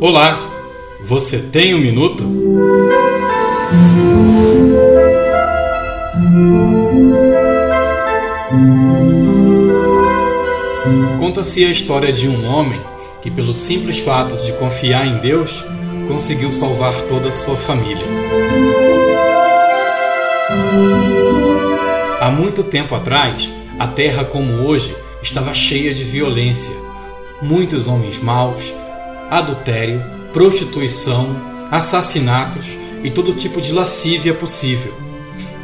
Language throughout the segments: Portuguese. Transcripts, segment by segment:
Olá, você tem um minuto? Conta-se a história de um homem que, pelo simples fato de confiar em Deus, conseguiu salvar toda a sua família. Há muito tempo atrás, a terra como hoje estava cheia de violência. Muitos homens maus, adultério, prostituição, assassinatos e todo tipo de lascívia possível.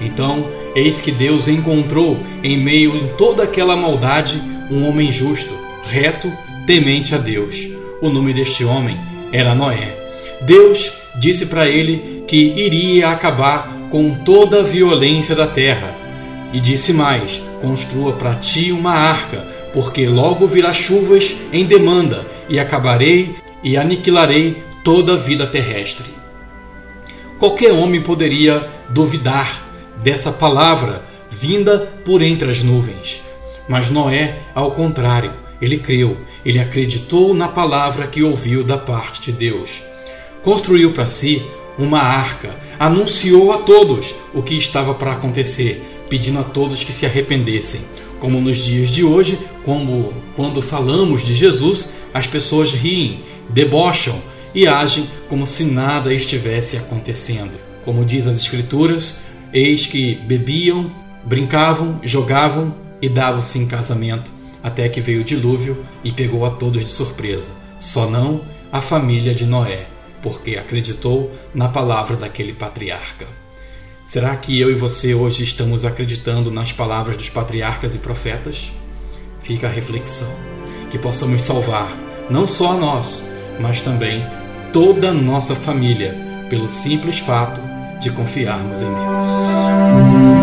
Então, eis que Deus encontrou em meio a toda aquela maldade um homem justo, reto, temente a Deus. O nome deste homem era Noé. Deus disse para ele que iria acabar com toda a violência da terra. E disse mais: Construa para ti uma arca, porque logo virá chuvas em demanda, e acabarei e aniquilarei toda a vida terrestre. Qualquer homem poderia duvidar dessa palavra vinda por entre as nuvens. Mas Noé, ao contrário, ele creu, ele acreditou na palavra que ouviu da parte de Deus. Construiu para si uma arca, anunciou a todos o que estava para acontecer, pedindo a todos que se arrependessem. Como nos dias de hoje, como quando falamos de Jesus, as pessoas riem, debocham e agem como se nada estivesse acontecendo. Como diz as Escrituras, eis que bebiam, brincavam, jogavam e davam-se em casamento, até que veio o dilúvio e pegou a todos de surpresa, só não a família de Noé, porque acreditou na palavra daquele patriarca. Será que eu e você hoje estamos acreditando nas palavras dos patriarcas e profetas? Fica a reflexão, que possamos salvar não só a nós, mas também toda a nossa família, pelo simples fato de confiarmos em Deus.